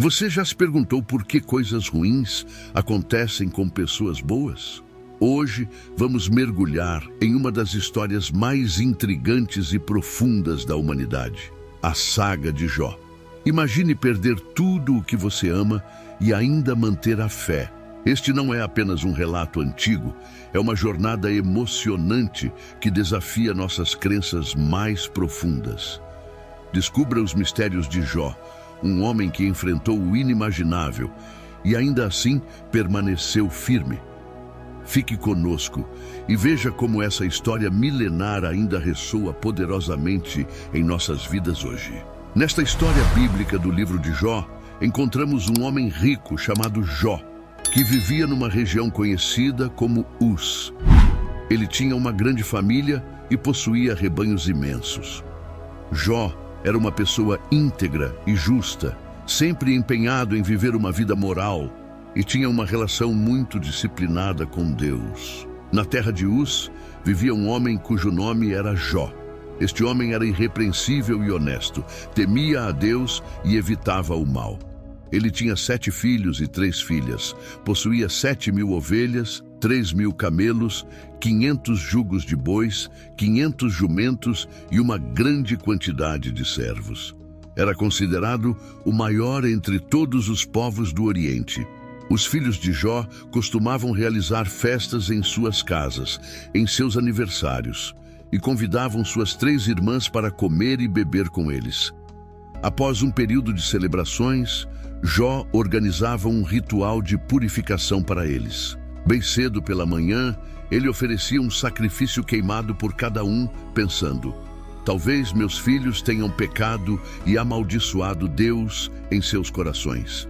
Você já se perguntou por que coisas ruins acontecem com pessoas boas? Hoje vamos mergulhar em uma das histórias mais intrigantes e profundas da humanidade, a saga de Jó. Imagine perder tudo o que você ama e ainda manter a fé. Este não é apenas um relato antigo, é uma jornada emocionante que desafia nossas crenças mais profundas. Descubra os mistérios de Jó, um homem que enfrentou o inimaginável e ainda assim permaneceu firme. Fique conosco e veja como essa história milenar ainda ressoa poderosamente em nossas vidas hoje. Nesta história bíblica do livro de Jó, encontramos um homem rico chamado Jó, que vivia numa região conhecida como Uz. Ele tinha uma grande família e possuía rebanhos imensos. Jó era uma pessoa íntegra e justa, sempre empenhado em viver uma vida moral e tinha uma relação muito disciplinada com Deus. Na terra de Uz vivia um homem cujo nome era Jó. Este homem era irrepreensível e honesto, temia a Deus e evitava o mal. Ele tinha sete filhos e três filhas, possuía sete mil ovelhas, três mil camelos, quinhentos jugos de bois, quinhentos jumentos e uma grande quantidade de servos. Era considerado o maior entre todos os povos do Oriente. Os filhos de Jó costumavam realizar festas em suas casas, em seus aniversários, e convidavam suas três irmãs para comer e beber com eles. Após um período de celebrações, Jó organizava um ritual de purificação para eles. Bem cedo pela manhã, ele oferecia um sacrifício queimado por cada um, pensando: talvez meus filhos tenham pecado e amaldiçoado Deus em seus corações.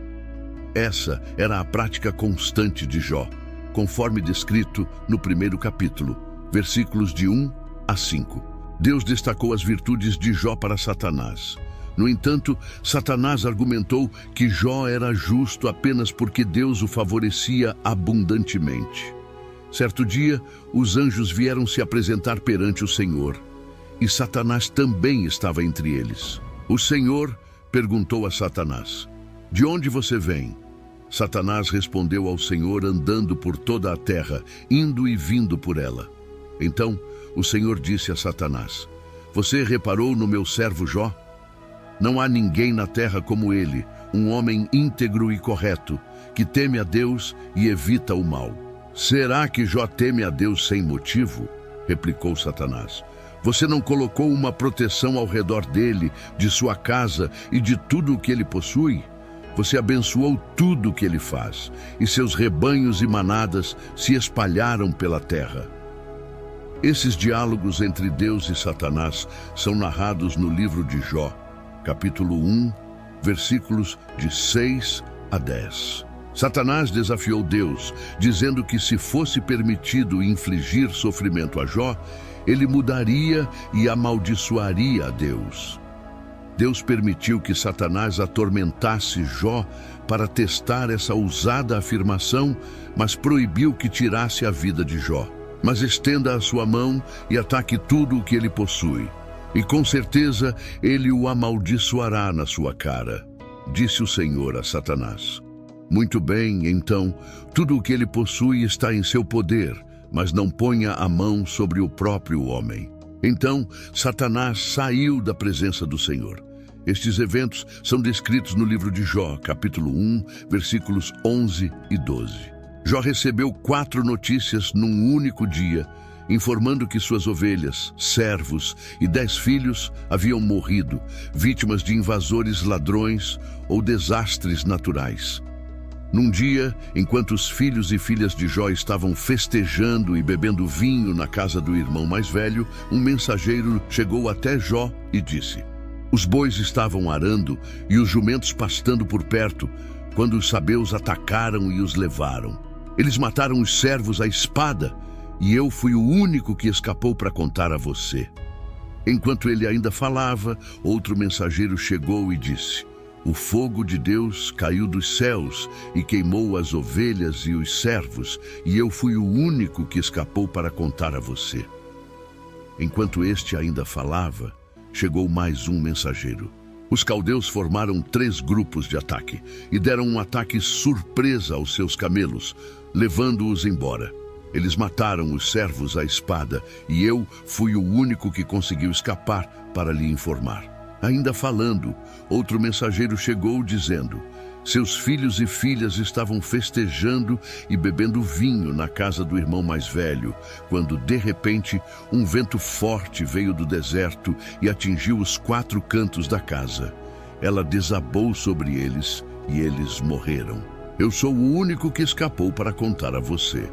Essa era a prática constante de Jó, conforme descrito no primeiro capítulo, versículos de 1 a 5. Deus destacou as virtudes de Jó para Satanás. No entanto, Satanás argumentou que Jó era justo apenas porque Deus o favorecia abundantemente. Certo dia, os anjos vieram se apresentar perante o Senhor, e Satanás também estava entre eles. O Senhor perguntou a Satanás: De onde você vem? Satanás respondeu ao Senhor andando por toda a terra, indo e vindo por ela. Então o Senhor disse a Satanás: Você reparou no meu servo Jó? Não há ninguém na terra como ele, um homem íntegro e correto, que teme a Deus e evita o mal. Será que Jó teme a Deus sem motivo? replicou Satanás. Você não colocou uma proteção ao redor dele, de sua casa e de tudo o que ele possui? Você abençoou tudo o que ele faz, e seus rebanhos e manadas se espalharam pela terra. Esses diálogos entre Deus e Satanás são narrados no livro de Jó, capítulo 1, versículos de 6 a 10. Satanás desafiou Deus, dizendo que se fosse permitido infligir sofrimento a Jó, ele mudaria e amaldiçoaria a Deus. Deus permitiu que Satanás atormentasse Jó para testar essa ousada afirmação, mas proibiu que tirasse a vida de Jó. Mas estenda a sua mão e ataque tudo o que ele possui e com certeza ele o amaldiçoará na sua cara, disse o Senhor a Satanás. Muito bem, então, tudo o que ele possui está em seu poder, mas não ponha a mão sobre o próprio homem. Então, Satanás saiu da presença do Senhor. Estes eventos são descritos no livro de Jó, capítulo 1, versículos 11 e 12. Jó recebeu quatro notícias num único dia informando que suas ovelhas, servos e dez filhos haviam morrido, vítimas de invasores ladrões ou desastres naturais. Num dia, enquanto os filhos e filhas de Jó estavam festejando e bebendo vinho na casa do irmão mais velho, um mensageiro chegou até Jó e disse: Os bois estavam arando e os jumentos pastando por perto, quando os sabeus atacaram e os levaram. Eles mataram os servos à espada e eu fui o único que escapou para contar a você. Enquanto ele ainda falava, outro mensageiro chegou e disse: O fogo de Deus caiu dos céus e queimou as ovelhas e os servos, e eu fui o único que escapou para contar a você. Enquanto este ainda falava, chegou mais um mensageiro. Os caldeus formaram três grupos de ataque e deram um ataque surpresa aos seus camelos, levando-os embora. Eles mataram os servos à espada e eu fui o único que conseguiu escapar para lhe informar. Ainda falando, outro mensageiro chegou dizendo: seus filhos e filhas estavam festejando e bebendo vinho na casa do irmão mais velho, quando de repente um vento forte veio do deserto e atingiu os quatro cantos da casa. Ela desabou sobre eles e eles morreram. Eu sou o único que escapou para contar a você.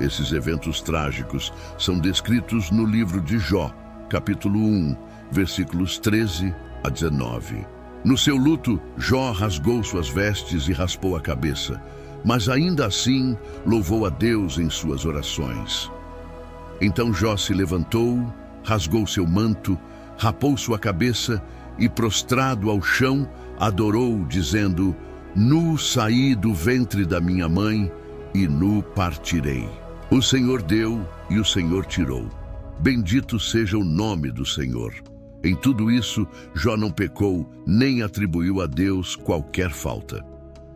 Esses eventos trágicos são descritos no livro de Jó, capítulo 1, versículos 13 a 19. No seu luto, Jó rasgou suas vestes e raspou a cabeça, mas ainda assim louvou a Deus em suas orações. Então Jó se levantou, rasgou seu manto, rapou sua cabeça e, prostrado ao chão, adorou, dizendo: Nu saí do ventre da minha mãe e nu partirei. O Senhor deu e o Senhor tirou. Bendito seja o nome do Senhor. Em tudo isso, Jó não pecou, nem atribuiu a Deus qualquer falta.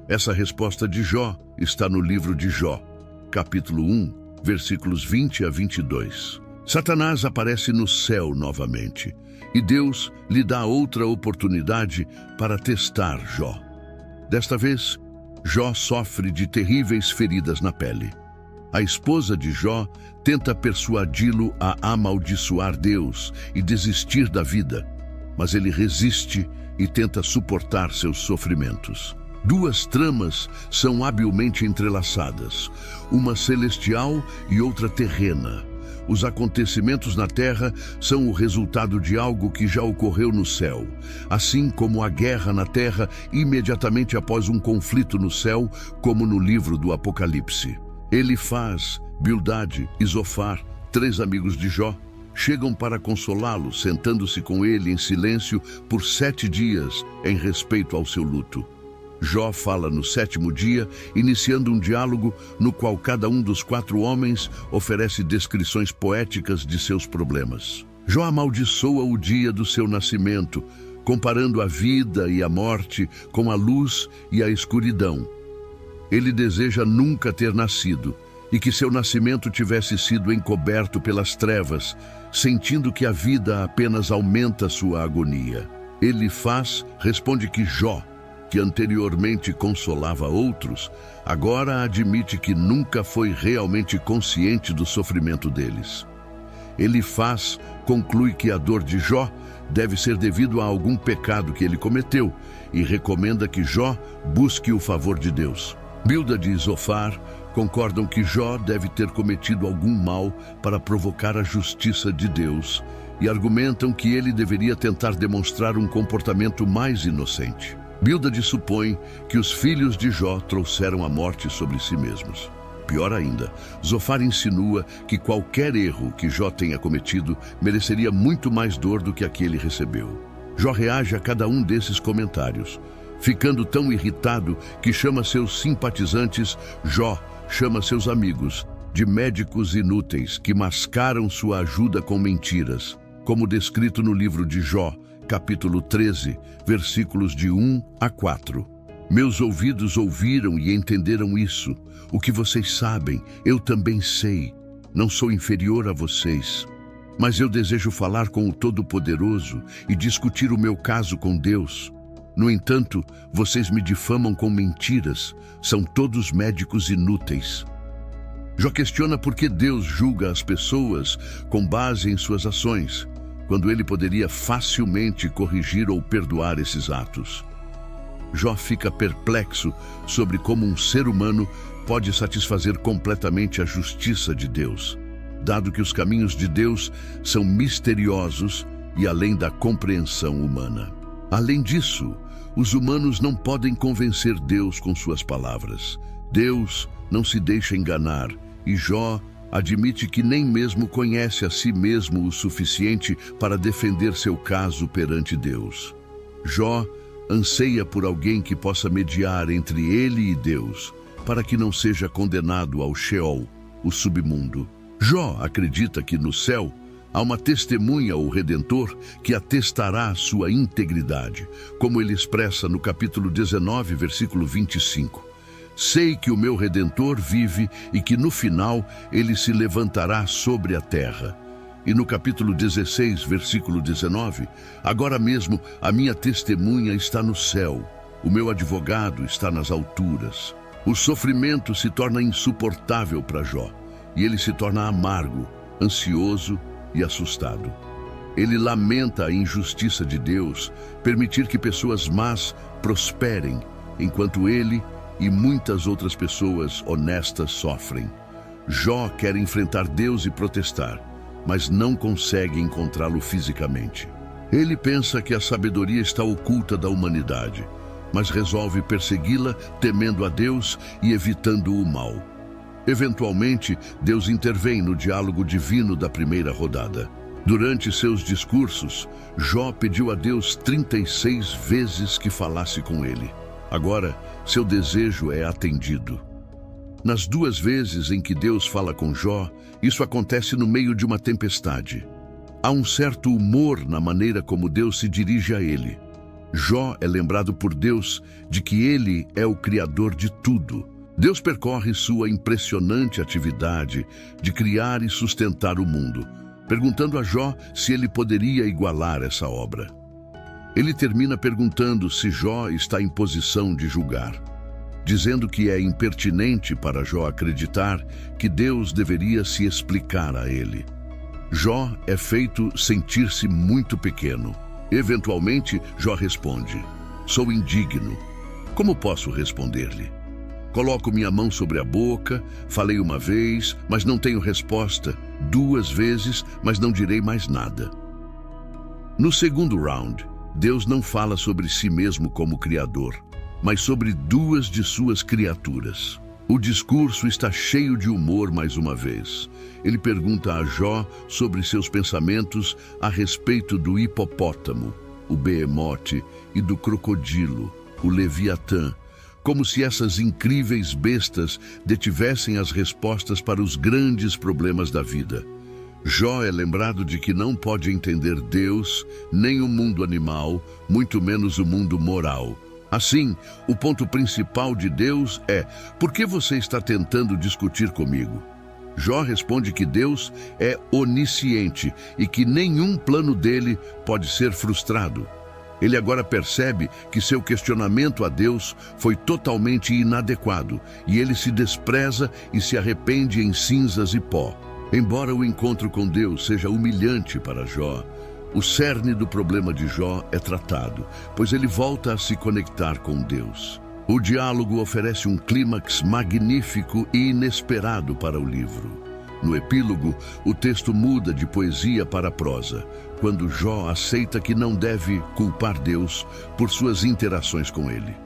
Essa resposta de Jó está no livro de Jó, capítulo 1, versículos 20 a 22. Satanás aparece no céu novamente e Deus lhe dá outra oportunidade para testar Jó. Desta vez, Jó sofre de terríveis feridas na pele. A esposa de Jó tenta persuadi-lo a amaldiçoar Deus e desistir da vida, mas ele resiste e tenta suportar seus sofrimentos. Duas tramas são habilmente entrelaçadas, uma celestial e outra terrena. Os acontecimentos na Terra são o resultado de algo que já ocorreu no céu, assim como a guerra na Terra imediatamente após um conflito no céu, como no livro do Apocalipse. Ele faz, Bildade e Zofar, três amigos de Jó, chegam para consolá-lo, sentando-se com ele em silêncio por sete dias em respeito ao seu luto. Jó fala no sétimo dia, iniciando um diálogo no qual cada um dos quatro homens oferece descrições poéticas de seus problemas. Jó amaldiçoa o dia do seu nascimento, comparando a vida e a morte com a luz e a escuridão, ele deseja nunca ter nascido e que seu nascimento tivesse sido encoberto pelas trevas, sentindo que a vida apenas aumenta sua agonia. Ele faz, responde que Jó, que anteriormente consolava outros, agora admite que nunca foi realmente consciente do sofrimento deles. Ele faz, conclui que a dor de Jó deve ser devido a algum pecado que ele cometeu e recomenda que Jó busque o favor de Deus. Bildad e Zofar concordam que Jó deve ter cometido algum mal para provocar a justiça de Deus e argumentam que ele deveria tentar demonstrar um comportamento mais inocente. Bildad supõe que os filhos de Jó trouxeram a morte sobre si mesmos. Pior ainda, Zofar insinua que qualquer erro que Jó tenha cometido mereceria muito mais dor do que a que ele recebeu. Jó reage a cada um desses comentários, ficando tão irritado que chama seus simpatizantes, Jó chama seus amigos, de médicos inúteis que mascaram sua ajuda com mentiras, como descrito no livro de Jó, capítulo 13, versículos de 1 a 4. Meus ouvidos ouviram e entenderam isso. O que vocês sabem, eu também sei. Não sou inferior a vocês. Mas eu desejo falar com o Todo-Poderoso e discutir o meu caso com Deus. No entanto, vocês me difamam com mentiras, são todos médicos inúteis. Jó questiona por que Deus julga as pessoas com base em suas ações, quando ele poderia facilmente corrigir ou perdoar esses atos. Jó fica perplexo sobre como um ser humano pode satisfazer completamente a justiça de Deus, dado que os caminhos de Deus são misteriosos e além da compreensão humana. Além disso, os humanos não podem convencer Deus com suas palavras. Deus não se deixa enganar e Jó admite que nem mesmo conhece a si mesmo o suficiente para defender seu caso perante Deus. Jó anseia por alguém que possa mediar entre ele e Deus, para que não seja condenado ao Sheol, o submundo. Jó acredita que no céu Há uma testemunha, o Redentor, que atestará sua integridade, como ele expressa no capítulo 19, versículo 25. Sei que o meu Redentor vive e que no final ele se levantará sobre a terra. E no capítulo 16, versículo 19, agora mesmo a minha testemunha está no céu, o meu advogado está nas alturas. O sofrimento se torna insuportável para Jó e ele se torna amargo, ansioso e assustado. Ele lamenta a injustiça de Deus permitir que pessoas más prosperem, enquanto ele e muitas outras pessoas honestas sofrem. Jó quer enfrentar Deus e protestar, mas não consegue encontrá-lo fisicamente. Ele pensa que a sabedoria está oculta da humanidade, mas resolve persegui-la temendo a Deus e evitando o mal. Eventualmente, Deus intervém no diálogo divino da primeira rodada. Durante seus discursos, Jó pediu a Deus 36 vezes que falasse com ele. Agora, seu desejo é atendido. Nas duas vezes em que Deus fala com Jó, isso acontece no meio de uma tempestade. Há um certo humor na maneira como Deus se dirige a ele. Jó é lembrado por Deus de que ele é o Criador de tudo Deus percorre sua impressionante atividade de criar e sustentar o mundo, perguntando a Jó se ele poderia igualar essa obra. Ele termina perguntando se Jó está em posição de julgar, dizendo que é impertinente para Jó acreditar que Deus deveria se explicar a ele. Jó é feito sentir-se muito pequeno. Eventualmente, Jó responde: Sou indigno. Como posso responder-lhe? Coloco minha mão sobre a boca, falei uma vez, mas não tenho resposta, duas vezes, mas não direi mais nada. No segundo round, Deus não fala sobre si mesmo como Criador, mas sobre duas de suas criaturas. O discurso está cheio de humor mais uma vez. Ele pergunta a Jó sobre seus pensamentos a respeito do hipopótamo, o behemote, e do crocodilo, o leviatã, como se essas incríveis bestas detivessem as respostas para os grandes problemas da vida. Jó é lembrado de que não pode entender Deus, nem o mundo animal, muito menos o mundo moral. Assim, o ponto principal de Deus é: por que você está tentando discutir comigo? Jó responde que Deus é onisciente e que nenhum plano dele pode ser frustrado. Ele agora percebe que seu questionamento a Deus foi totalmente inadequado e ele se despreza e se arrepende em cinzas e pó. Embora o encontro com Deus seja humilhante para Jó, o cerne do problema de Jó é tratado, pois ele volta a se conectar com Deus. O diálogo oferece um clímax magnífico e inesperado para o livro. No epílogo, o texto muda de poesia para prosa, quando Jó aceita que não deve culpar Deus por suas interações com ele.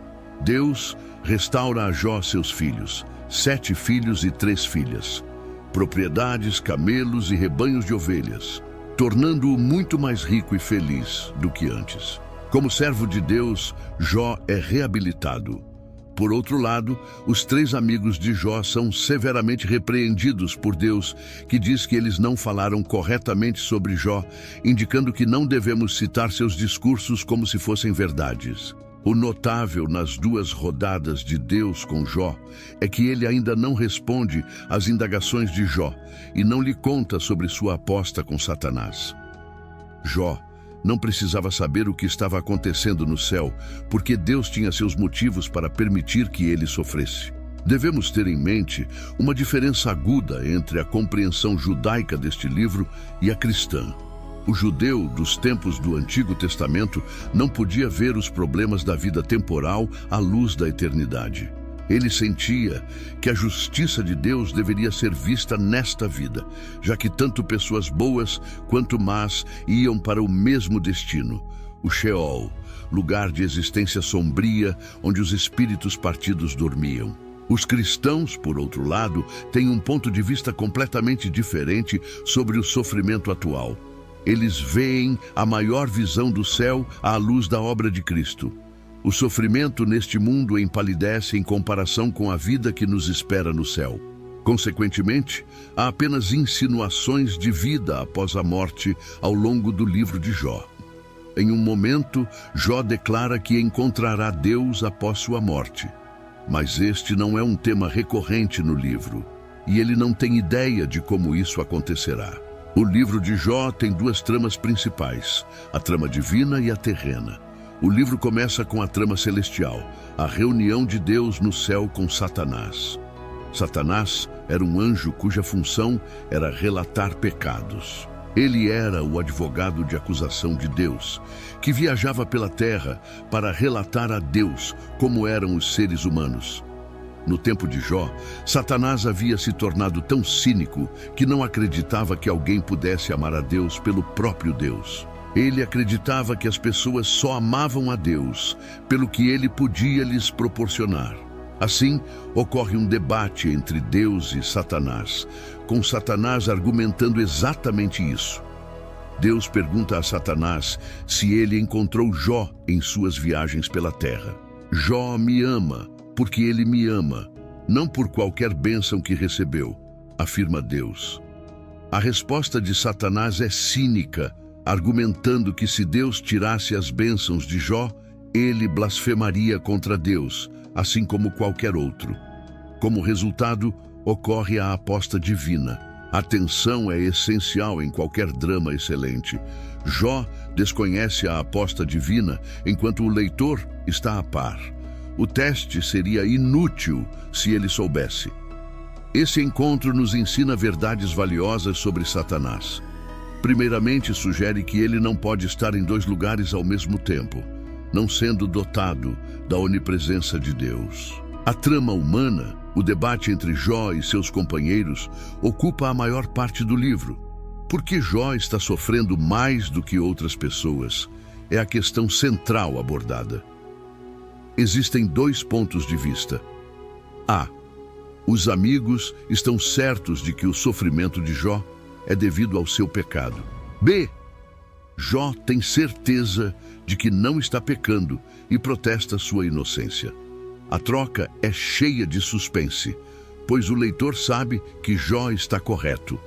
Deus restaura a Jó seus filhos, sete filhos e três filhas, propriedades, camelos e rebanhos de ovelhas, tornando-o muito mais rico e feliz do que antes. Como servo de Deus, Jó é reabilitado por outro lado, os três amigos de Jó são severamente repreendidos por Deus, que diz que eles não falaram corretamente sobre Jó, indicando que não devemos citar seus discursos como se fossem verdades. O notável nas duas rodadas de Deus com Jó é que ele ainda não responde às indagações de Jó e não lhe conta sobre sua aposta com Satanás. Jó não precisava saber o que estava acontecendo no céu, porque Deus tinha seus motivos para permitir que ele sofresse. Devemos ter em mente uma diferença aguda entre a compreensão judaica deste livro e a cristã. O judeu dos tempos do Antigo Testamento não podia ver os problemas da vida temporal à luz da eternidade. Ele sentia que a justiça de Deus deveria ser vista nesta vida, já que tanto pessoas boas quanto más iam para o mesmo destino, o Sheol, lugar de existência sombria onde os espíritos partidos dormiam. Os cristãos, por outro lado, têm um ponto de vista completamente diferente sobre o sofrimento atual. Eles veem a maior visão do céu à luz da obra de Cristo. O sofrimento neste mundo empalidece em comparação com a vida que nos espera no céu. Consequentemente, há apenas insinuações de vida após a morte ao longo do livro de Jó. Em um momento, Jó declara que encontrará Deus após sua morte. Mas este não é um tema recorrente no livro, e ele não tem ideia de como isso acontecerá. O livro de Jó tem duas tramas principais, a trama divina e a terrena. O livro começa com a trama celestial, a reunião de Deus no céu com Satanás. Satanás era um anjo cuja função era relatar pecados. Ele era o advogado de acusação de Deus, que viajava pela terra para relatar a Deus como eram os seres humanos. No tempo de Jó, Satanás havia se tornado tão cínico que não acreditava que alguém pudesse amar a Deus pelo próprio Deus. Ele acreditava que as pessoas só amavam a Deus pelo que ele podia lhes proporcionar. Assim, ocorre um debate entre Deus e Satanás, com Satanás argumentando exatamente isso. Deus pergunta a Satanás se ele encontrou Jó em suas viagens pela terra. Jó me ama, porque ele me ama, não por qualquer bênção que recebeu, afirma Deus. A resposta de Satanás é cínica, argumentando que se Deus tirasse as bênçãos de Jó, ele blasfemaria contra Deus, assim como qualquer outro. Como resultado, ocorre a aposta divina. A tensão é essencial em qualquer drama excelente. Jó desconhece a aposta divina, enquanto o leitor está a par. O teste seria inútil se ele soubesse. Esse encontro nos ensina verdades valiosas sobre Satanás. Primeiramente, sugere que ele não pode estar em dois lugares ao mesmo tempo não sendo dotado da onipresença de Deus. A trama humana, o debate entre Jó e seus companheiros, ocupa a maior parte do livro. Por que Jó está sofrendo mais do que outras pessoas? É a questão central abordada. Existem dois pontos de vista. A. Os amigos estão certos de que o sofrimento de Jó é devido ao seu pecado. B. Jó tem certeza de que não está pecando e protesta sua inocência. A troca é cheia de suspense, pois o leitor sabe que Jó está correto.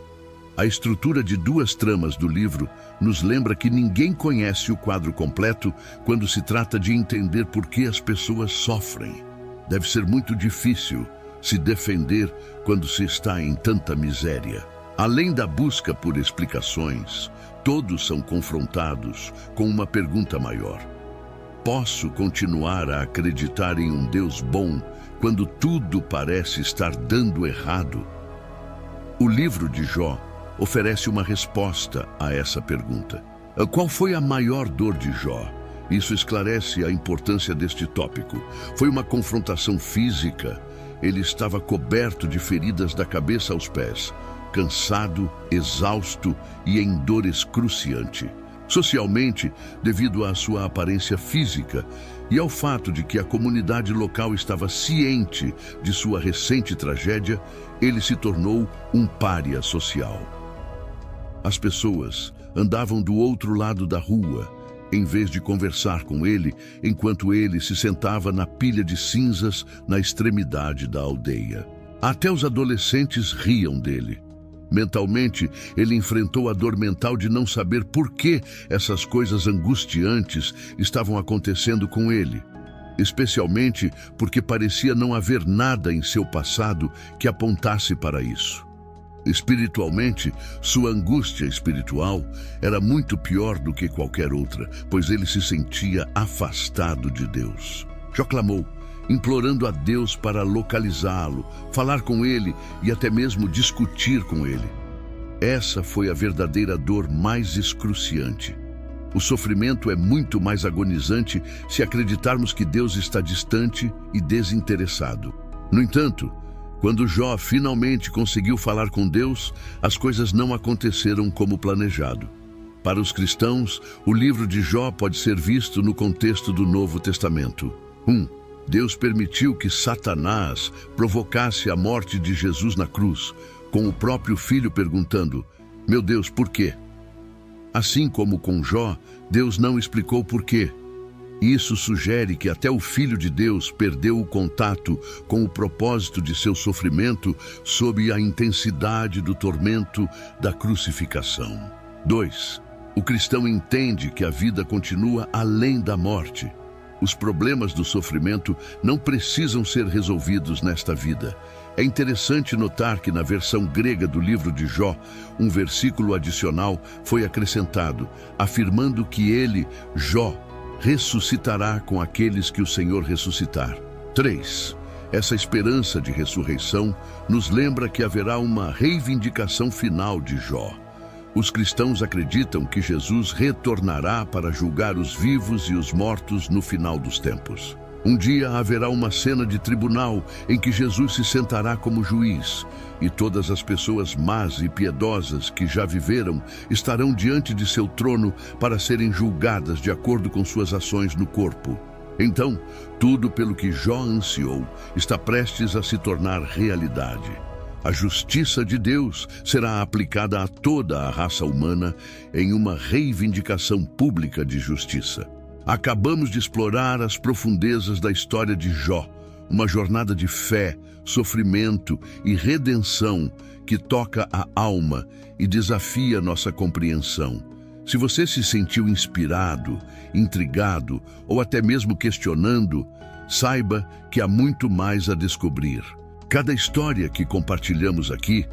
A estrutura de duas tramas do livro nos lembra que ninguém conhece o quadro completo quando se trata de entender por que as pessoas sofrem. Deve ser muito difícil se defender quando se está em tanta miséria. Além da busca por explicações, todos são confrontados com uma pergunta maior. Posso continuar a acreditar em um Deus bom quando tudo parece estar dando errado? O livro de Jó oferece uma resposta a essa pergunta. Qual foi a maior dor de Jó? Isso esclarece a importância deste tópico. Foi uma confrontação física. Ele estava coberto de feridas da cabeça aos pés cansado, exausto e em dor excruciante. Socialmente, devido à sua aparência física e ao fato de que a comunidade local estava ciente de sua recente tragédia, ele se tornou um pária social. As pessoas andavam do outro lado da rua, em vez de conversar com ele, enquanto ele se sentava na pilha de cinzas na extremidade da aldeia. Até os adolescentes riam dele. Mentalmente, ele enfrentou a dor mental de não saber por que essas coisas angustiantes estavam acontecendo com ele. Especialmente porque parecia não haver nada em seu passado que apontasse para isso. Espiritualmente, sua angústia espiritual era muito pior do que qualquer outra, pois ele se sentia afastado de Deus. Já clamou: implorando a Deus para localizá-lo, falar com ele e até mesmo discutir com ele. Essa foi a verdadeira dor mais excruciante. O sofrimento é muito mais agonizante se acreditarmos que Deus está distante e desinteressado. No entanto, quando Jó finalmente conseguiu falar com Deus, as coisas não aconteceram como planejado. Para os cristãos, o livro de Jó pode ser visto no contexto do Novo Testamento. 1. Um, Deus permitiu que Satanás provocasse a morte de Jesus na cruz, com o próprio filho perguntando: Meu Deus, por quê? Assim como com Jó, Deus não explicou por quê. Isso sugere que até o Filho de Deus perdeu o contato com o propósito de seu sofrimento sob a intensidade do tormento da crucificação. 2. O cristão entende que a vida continua além da morte. Os problemas do sofrimento não precisam ser resolvidos nesta vida. É interessante notar que na versão grega do livro de Jó, um versículo adicional foi acrescentado, afirmando que ele, Jó, ressuscitará com aqueles que o Senhor ressuscitar. 3. Essa esperança de ressurreição nos lembra que haverá uma reivindicação final de Jó. Os cristãos acreditam que Jesus retornará para julgar os vivos e os mortos no final dos tempos. Um dia haverá uma cena de tribunal em que Jesus se sentará como juiz e todas as pessoas más e piedosas que já viveram estarão diante de seu trono para serem julgadas de acordo com suas ações no corpo. Então, tudo pelo que Jó ansiou está prestes a se tornar realidade. A justiça de Deus será aplicada a toda a raça humana em uma reivindicação pública de justiça. Acabamos de explorar as profundezas da história de Jó, uma jornada de fé, sofrimento e redenção que toca a alma e desafia nossa compreensão. Se você se sentiu inspirado, intrigado ou até mesmo questionando, saiba que há muito mais a descobrir. Cada história que compartilhamos aqui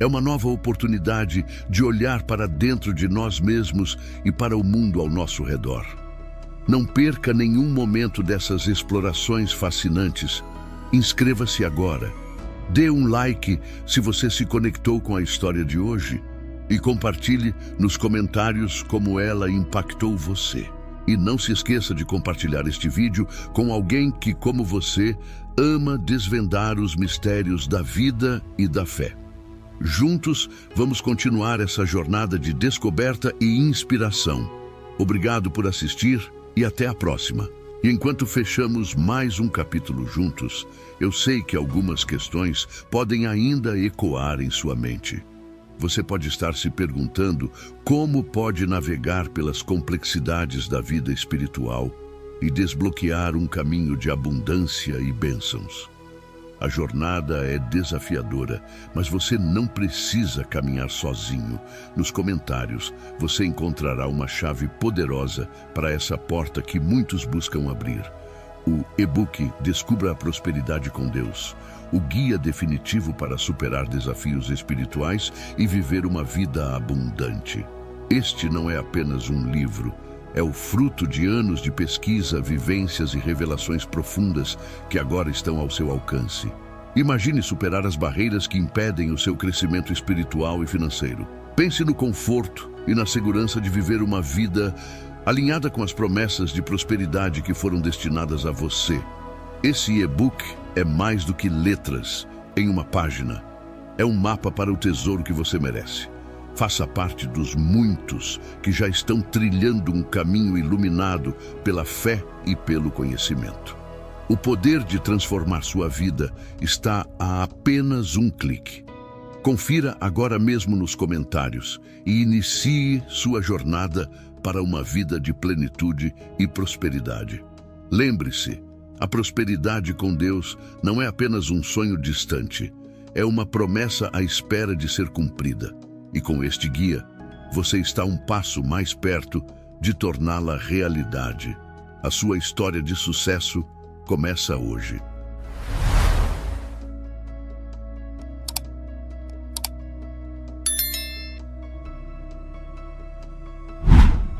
é uma nova oportunidade de olhar para dentro de nós mesmos e para o mundo ao nosso redor. Não perca nenhum momento dessas explorações fascinantes. Inscreva-se agora. Dê um like se você se conectou com a história de hoje e compartilhe nos comentários como ela impactou você. E não se esqueça de compartilhar este vídeo com alguém que, como você, ama desvendar os mistérios da vida e da fé. Juntos, vamos continuar essa jornada de descoberta e inspiração. Obrigado por assistir e até a próxima. E enquanto fechamos mais um capítulo juntos, eu sei que algumas questões podem ainda ecoar em sua mente. Você pode estar se perguntando como pode navegar pelas complexidades da vida espiritual e desbloquear um caminho de abundância e bênçãos. A jornada é desafiadora, mas você não precisa caminhar sozinho. Nos comentários, você encontrará uma chave poderosa para essa porta que muitos buscam abrir. O e-book Descubra a Prosperidade com Deus, o guia definitivo para superar desafios espirituais e viver uma vida abundante. Este não é apenas um livro, é o fruto de anos de pesquisa, vivências e revelações profundas que agora estão ao seu alcance. Imagine superar as barreiras que impedem o seu crescimento espiritual e financeiro. Pense no conforto e na segurança de viver uma vida alinhada com as promessas de prosperidade que foram destinadas a você. Esse e-book é mais do que letras em uma página. É um mapa para o tesouro que você merece. Faça parte dos muitos que já estão trilhando um caminho iluminado pela fé e pelo conhecimento. O poder de transformar sua vida está a apenas um clique. Confira agora mesmo nos comentários e inicie sua jornada para uma vida de plenitude e prosperidade. Lembre-se, a prosperidade com Deus não é apenas um sonho distante, é uma promessa à espera de ser cumprida. E com este guia, você está um passo mais perto de torná-la realidade. A sua história de sucesso começa hoje.